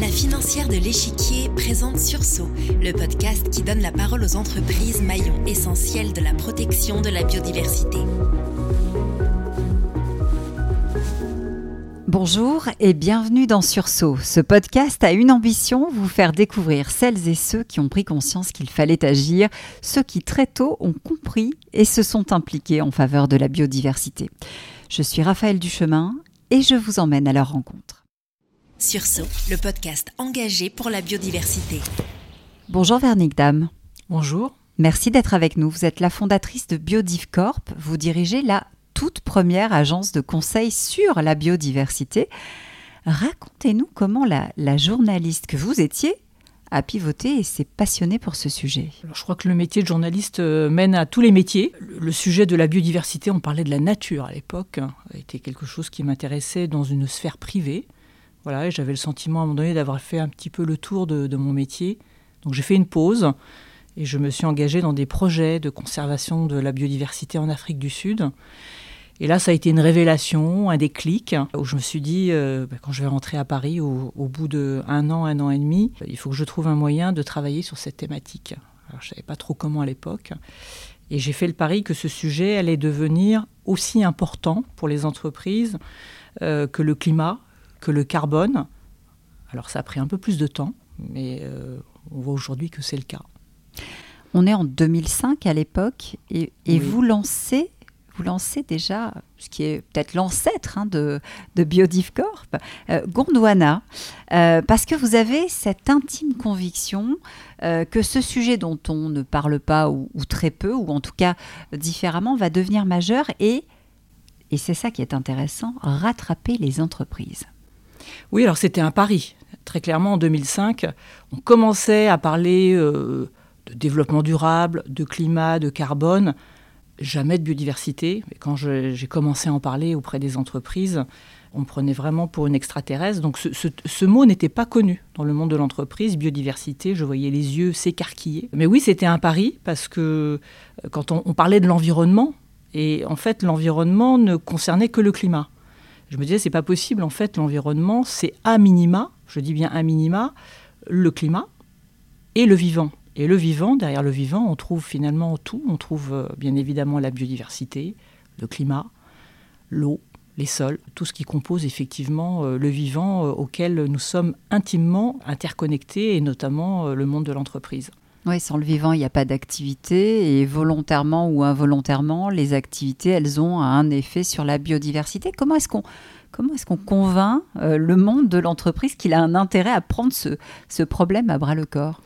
La financière de l'échiquier présente Sursaut, le podcast qui donne la parole aux entreprises maillons essentiels de la protection de la biodiversité. Bonjour et bienvenue dans Sursaut. Ce podcast a une ambition, vous faire découvrir celles et ceux qui ont pris conscience qu'il fallait agir, ceux qui très tôt ont compris et se sont impliqués en faveur de la biodiversité. Je suis Raphaël Duchemin et je vous emmène à leur rencontre. Sursaut, le podcast engagé pour la biodiversité. Bonjour Vernick Dame. Bonjour. Merci d'être avec nous. Vous êtes la fondatrice de BiodivCorp. Vous dirigez la toute première agence de conseil sur la biodiversité. Racontez-nous comment la, la journaliste que vous étiez a pivoté et s'est passionnée pour ce sujet. Alors, je crois que le métier de journaliste euh, mène à tous les métiers. Le, sujet de la biodiversité, on parlait de la nature à l'époque, hein, été quelque chose qui m'intéressait dans une sphère privée. Voilà, j'avais le sentiment à un moment donné d'avoir fait un petit peu le tour de, de mon métier. Donc j'ai fait une pause et je me suis engagée dans des projets de conservation de la biodiversité en Afrique du Sud. Et là, ça a été une révélation, un déclic, où je me suis dit, euh, bah, quand je vais rentrer à Paris, au, au bout d'un an, un an et demi, il faut que je trouve un moyen de travailler sur cette thématique. Alors, je ne savais pas trop comment à l'époque. Et j'ai fait le pari que ce sujet allait devenir aussi important pour les entreprises euh, que le climat, que le carbone. Alors, ça a pris un peu plus de temps, mais euh, on voit aujourd'hui que c'est le cas. On est en 2005 à l'époque et, et Oui. vous lancez vous lancez déjà ce qui est peut-être l'ancêtre hein, de, de BiodivCorp, euh, Gondwana, euh, parce que vous avez cette intime conviction euh, que ce sujet dont on ne parle pas ou, ou très peu, ou en tout cas différemment, va devenir majeur et, et c'est ça qui est intéressant, rattraper les entreprises. Oui, alors c'était un pari. Très clairement, en 2005, on commençait à parler euh, de développement durable, de climat, de carbone, jamais de biodiversité. Et quand j'ai commencé à en parler auprès des entreprises, on prenait vraiment pour une extraterrestre. Donc ce mot n'était pas connu dans le monde de l'entreprise. Biodiversité, je voyais les yeux s'écarquiller. Mais oui, c'était un pari parce que euh, quand on, on parlait de l'environnement, et en fait l'environnement ne concernait que le climat. Je me disais, c'est pas possible. En fait, l'environnement, c'est à minima, je dis bien à minima, le climat et le vivant. Et le vivant, derrière le vivant, on trouve finalement tout. On trouve euh, bien évidemment la biodiversité, le climat, l'eau, les sols, tout ce qui compose effectivement euh, le vivant euh, auquel nous sommes intimement interconnectés, et notamment le monde de l'entreprise. Oui, sans le vivant, il n'y a pas d'activité et volontairement ou involontairement, les activités, elles ont un effet sur la biodiversité. Comment est-ce qu'on comment est-ce qu'on convainc le monde de l'entreprise qu'il a un intérêt à prendre ce, ce problème à bras le corps?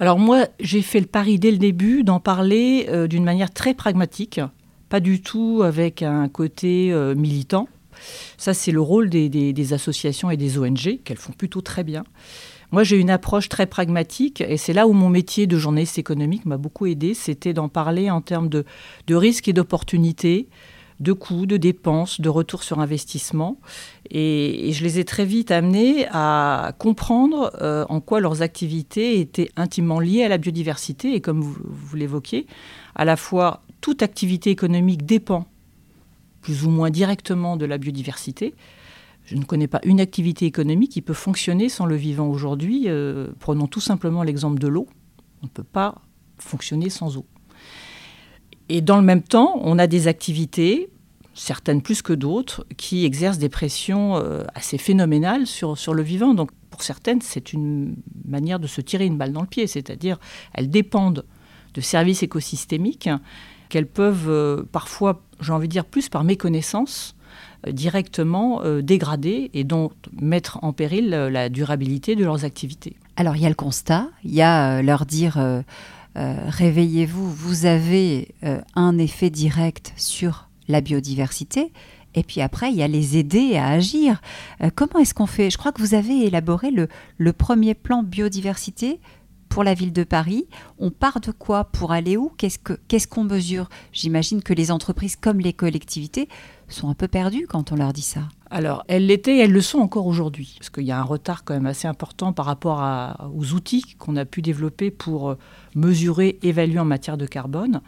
Alors moi, j'ai fait le pari dès le début d'en parler euh, d'une manière très pragmatique, pas du tout avec un côté euh, militant. Ça, c'est le rôle des, associations et des ONG, qu'elles font plutôt très bien. Moi, j'ai une approche très pragmatique, et c'est là où mon métier de journaliste économique m'a beaucoup aidé, c'était d'en parler en termes de risques et d'opportunités, de coûts, de dépenses, de retour sur investissement. Et, je les ai très vite amenés à comprendre euh, en quoi leurs activités étaient intimement liées à la biodiversité. Et comme vous, vous l'évoquiez, à la fois toute activité économique dépend plus ou moins directement de la biodiversité. Je ne connais pas une activité économique qui peut fonctionner sans le vivant aujourd'hui. Euh, prenons tout simplement l'exemple de l'eau. On ne peut pas fonctionner sans eau. Et dans le même temps, on a des activités, certaines plus que d'autres, qui exercent des pressions euh, assez phénoménales sur, sur le vivant. Donc pour certaines, c'est une manière de se tirer une balle dans le pied, c'est-à-dire elles dépendent de services écosystémiques qu'elles peuvent euh, parfois, j'ai envie de dire plus par méconnaissance, euh, directement dégrader et donc mettre en péril la durabilité de leurs activités. Alors, il y a le constat, il y a leur dire réveillez-vous, vous avez euh, un effet direct sur la biodiversité. Et puis après, il y a les aider à agir. Euh, comment est-ce qu'on fait? Je crois que vous avez élaboré le, le premier plan biodiversité pour la ville de Paris. On part de quoi pour aller où? Qu'est-ce que- qu'est-ce qu'on mesure? J'imagine que les entreprises comme les collectivités sont un peu perdues quand on leur dit ça. Alors, elles l'étaient et elles le sont encore aujourd'hui, parce qu'il y a un retard quand même assez important par rapport aux outils qu'on a pu développer pour euh, mesurer, évaluer en matière de carbone.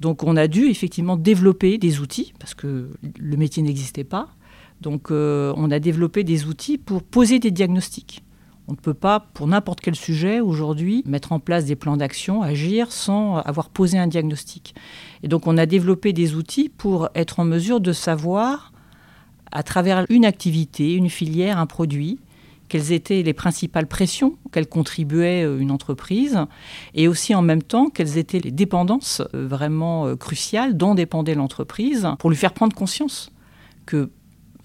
Donc, on a dû effectivement développer des outils, parce que le métier n'existait pas. Donc euh, on a développé des outils pour poser des diagnostics. On ne peut pas, pour n'importe quel sujet aujourd'hui, mettre en place des plans d'action, agir sans avoir posé un diagnostic. Et donc on a développé des outils pour être en mesure de savoir, à travers une activité, une filière, un produit, quelles étaient les principales pressions qu'elle contribuait euh, une entreprise, et aussi en même temps quelles étaient les dépendances euh, vraiment euh, cruciales dont dépendait l'entreprise, pour lui faire prendre conscience que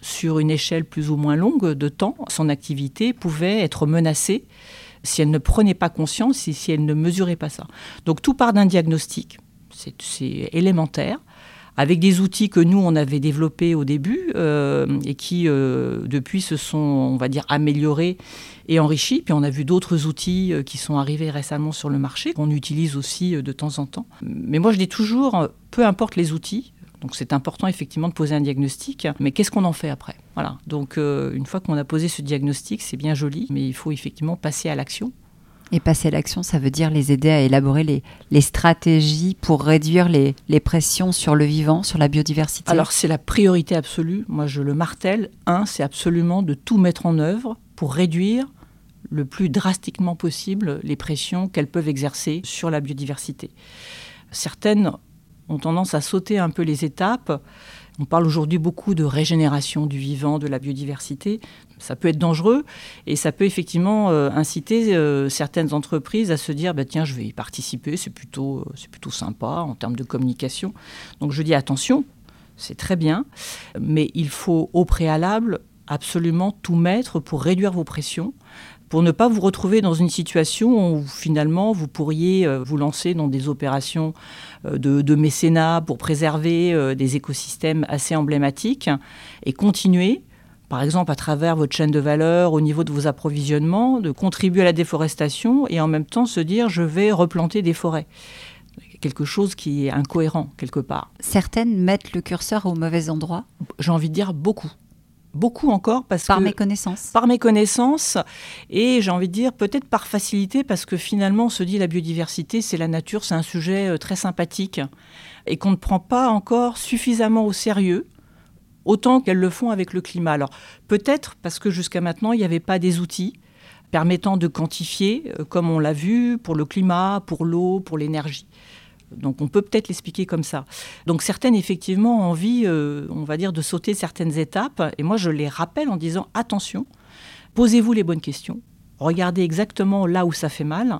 sur une échelle plus ou moins longue de temps, son activité pouvait être menacée si elle ne prenait pas conscience et si elle ne mesurait pas ça. Donc tout part d'un diagnostic, c'est élémentaire avec des outils que nous, on avait développés au début euh, et qui, euh, depuis, se sont, on va dire, améliorés et enrichis. Puis on a vu d'autres outils euh, qui sont arrivés récemment sur le marché, qu'on utilise aussi de temps en temps. Mais moi, je dis toujours, peu importe les outils, donc c'est important effectivement de poser un diagnostic, mais qu'est-ce qu'on en fait après? Voilà. Donc une fois qu'on a posé ce diagnostic, c'est bien joli, mais il faut effectivement passer à l'action. Et passer à l'action, ça veut dire les aider à élaborer les, les stratégies pour réduire les, les, pressions sur le vivant, sur la biodiversité? Alors c'est la priorité absolue. Moi je le martèle. Un, c'est absolument de tout mettre en œuvre pour réduire le plus drastiquement possible les pressions qu'elles peuvent exercer sur la biodiversité. Certaines ont tendance à sauter un peu les étapes on parle aujourd'hui beaucoup de régénération du vivant, de la biodiversité. Ça peut être dangereux et ça peut effectivement euh, inciter euh, certaines entreprises à se dire bah, tiens, je vais y participer, c'est plutôt, euh, c'est plutôt sympa en termes de communication. Donc je dis attention, c'est très bien, mais il faut au préalable absolument tout mettre pour réduire vos pressions, pour ne pas vous retrouver dans une situation où finalement vous pourriez euh, vous lancer dans des opérations euh, de, mécénat pour préserver euh, des écosystèmes assez emblématiques et continuer, par exemple à travers votre chaîne de valeur, au niveau de vos approvisionnements, de contribuer à la déforestation et en même temps se dire je vais replanter des forêts. Quelque chose qui est incohérent quelque part. Certaines mettent le curseur au mauvais endroit? J'ai envie de dire beaucoup beaucoup encore parce par que, mes connaissances. Par mes connaissances et j'ai envie de dire peut-être par facilité parce que finalement on se dit la biodiversité c'est la nature, c'est un sujet euh, très sympathique et qu'on ne prend pas encore suffisamment au sérieux autant qu'elles le font avec le climat. Alors peut-être parce que jusqu'à maintenant il n'y avait pas des outils permettant de quantifier euh, comme on l'a vu pour le climat, pour l'eau, pour l'énergie. Donc on peut peut-être l'expliquer comme ça. Donc certaines, effectivement, ont envie, euh, on va dire, de sauter certaines étapes. Et moi, je les rappelle en disant, attention, posez-vous les bonnes questions. Regardez exactement là où ça fait mal.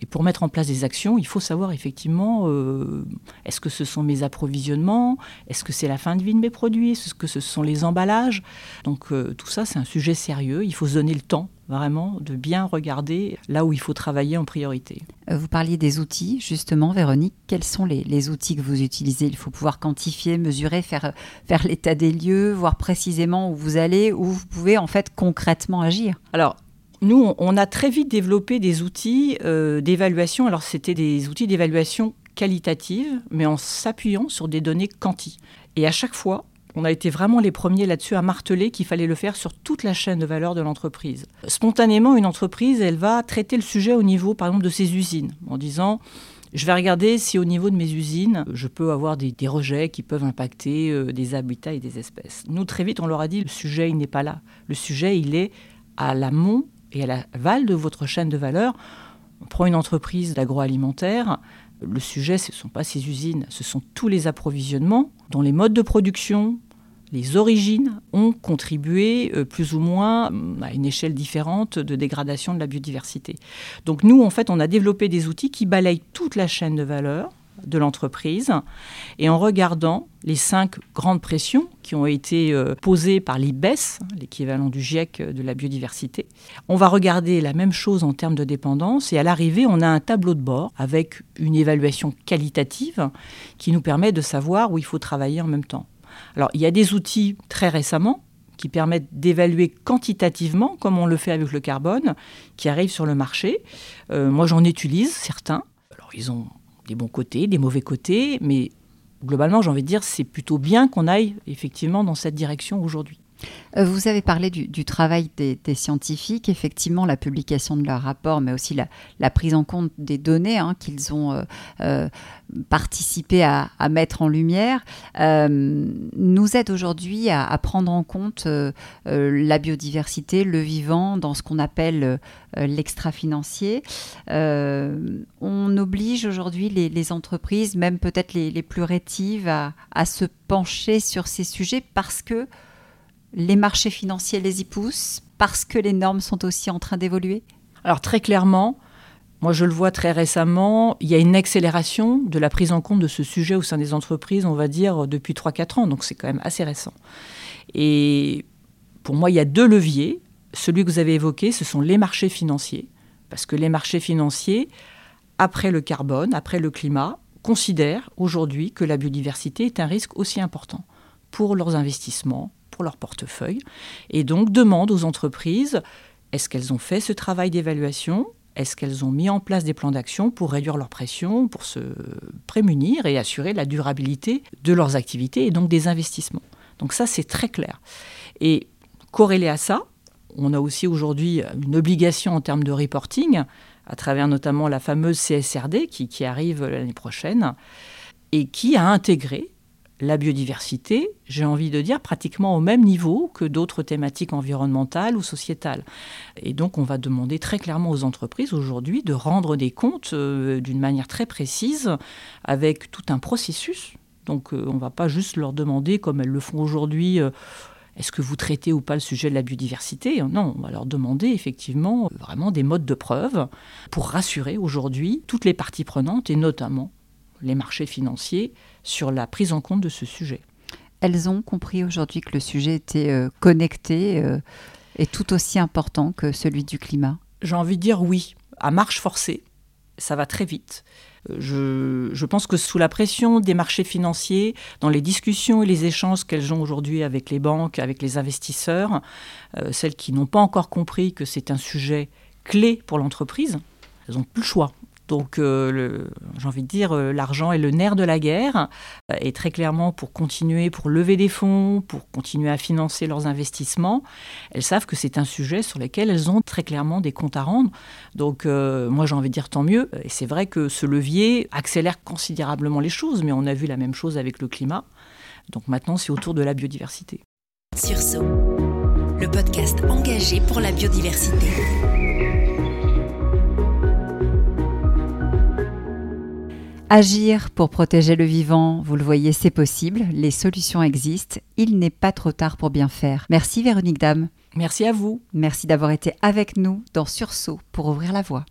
Et pour mettre en place des actions, il faut savoir effectivement, euh, est-ce que ce sont mes approvisionnements Est-ce que c'est la fin de vie de mes produits Est-ce que ce sont les emballages Donc euh, tout ça, c'est un sujet sérieux. Il faut se donner le temps vraiment de bien regarder là où il faut travailler en priorité. Euh, vous parliez des outils, justement, Véronique. Quels sont les, outils que vous utilisez? Il faut pouvoir quantifier, mesurer, faire, faire l'état des lieux, voir précisément où vous allez, où vous pouvez en fait concrètement agir. Alors, nous, on a très vite développé des outils euh, d'évaluation. Alors, c'était des outils d'évaluation qualitative, mais en s'appuyant sur des données quanti. Et à chaque fois, on a été vraiment les premiers là-dessus à marteler qu'il fallait le faire sur toute la chaîne de valeur de l'entreprise. Spontanément, une entreprise, elle va traiter le sujet au niveau, par exemple, de ses usines, en disant je vais regarder si au niveau de mes usines, je peux avoir des, rejets qui peuvent impacter euh, des habitats et des espèces. Nous, très vite, on leur a dit, le sujet, il n'est pas là. Le sujet, il est à l'amont et à l'aval de votre chaîne de valeur. On prend une entreprise d'agroalimentaire, le sujet, ce ne sont pas ces usines, ce sont tous les approvisionnements dont les modes de production, les origines ont contribué euh, plus ou moins à une échelle différente de dégradation de la biodiversité. Donc nous, en fait, on a développé des outils qui balayent toute la chaîne de valeur de l'entreprise. Et en regardant les cinq grandes pressions qui ont été euh, posées par l'IBES, l'équivalent du GIEC de la biodiversité, on va regarder la même chose en termes de dépendance. Et à l'arrivée, on a un tableau de bord avec une évaluation qualitative qui nous permet de savoir où il faut travailler en même temps. Alors, il y a des outils très récemment qui permettent d'évaluer quantitativement, comme on le fait avec le carbone, qui arrivent sur le marché. Euh, moi, j'en utilise certains. Alors, ils ont des bons côtés, des mauvais côtés, mais globalement, j'ai envie de dire, c'est plutôt bien qu'on aille effectivement dans cette direction aujourd'hui. Euh, vous avez parlé du, travail des, scientifiques, effectivement la publication de leurs rapports, mais aussi la, prise en compte des données hein, qu'ils ont euh, euh, participé à, mettre en lumière, nous aide aujourd'hui à, prendre en compte la biodiversité, le vivant, dans ce qu'on appelle l'extra-financier. on oblige aujourd'hui les, entreprises, même peut-être les, plus rétives, à se pencher sur ces sujets parce que les marchés financiers les y poussent parce que les normes sont aussi en train d'évoluer? Alors très clairement, moi je le vois très récemment, il y a une accélération de la prise en compte de ce sujet au sein des entreprises, on va dire, depuis 3-4 ans, donc c'est quand même assez récent. Et pour moi, il y a deux leviers. Celui que vous avez évoqué, ce sont les marchés financiers, parce que les marchés financiers, après le carbone, après le climat, considèrent aujourd'hui que la biodiversité est un risque aussi important pour leurs investissements, pour leur portefeuille, et donc demande aux entreprises, est-ce qu'elles ont fait ce travail d'évaluation? Est-ce qu'elles ont mis en place des plans d'action pour réduire leur pression, pour se prémunir et assurer la durabilité de leurs activités et donc des investissements? Donc ça, c'est très clair. Et corrélé à ça, on a aussi aujourd'hui une obligation en termes de reporting, à travers notamment la fameuse CSRD qui, qui arrive l'année prochaine, et qui a intégré la biodiversité, j'ai envie de dire, pratiquement au même niveau que d'autres thématiques environnementales ou sociétales. Et donc on va demander très clairement aux entreprises aujourd'hui de rendre des comptes euh, d'une manière très précise, avec tout un processus. Donc euh, on ne va pas juste leur demander, comme elles le font aujourd'hui, euh, est-ce que vous traitez ou pas le sujet de la biodiversité? Non, on va leur demander effectivement vraiment des modes de preuve pour rassurer aujourd'hui toutes les parties prenantes et notamment les marchés financiers sur la prise en compte de ce sujet. Elles ont compris aujourd'hui que le sujet était euh, connecté euh, et tout aussi important que celui du climat J'ai envie de dire oui, à marche forcée, ça va très vite. Euh, je, pense que sous la pression des marchés financiers, dans les discussions et les échanges qu'elles ont aujourd'hui avec les banques, avec les investisseurs, celles qui n'ont pas encore compris que c'est un sujet clé pour l'entreprise, elles n'ont plus le choix. Donc, euh, j'ai envie de dire, euh, l'argent est le nerf de la guerre. Euh, et très clairement, pour continuer, pour lever des fonds, pour continuer à financer leurs investissements, elles savent que c'est un sujet sur lequel elles ont très clairement des comptes à rendre. Donc, moi, j'ai envie de dire tant mieux. Et c'est vrai que ce levier accélère considérablement les choses, mais on a vu la même chose avec le climat. Donc maintenant, c'est autour de la biodiversité. Sursaut, le podcast engagé pour la biodiversité. Agir pour protéger le vivant, vous le voyez, c'est possible, les solutions existent, il n'est pas trop tard pour bien faire. Merci Véronique Dame. Merci à vous. Merci d'avoir été avec nous dans Sursaut pour ouvrir la voie.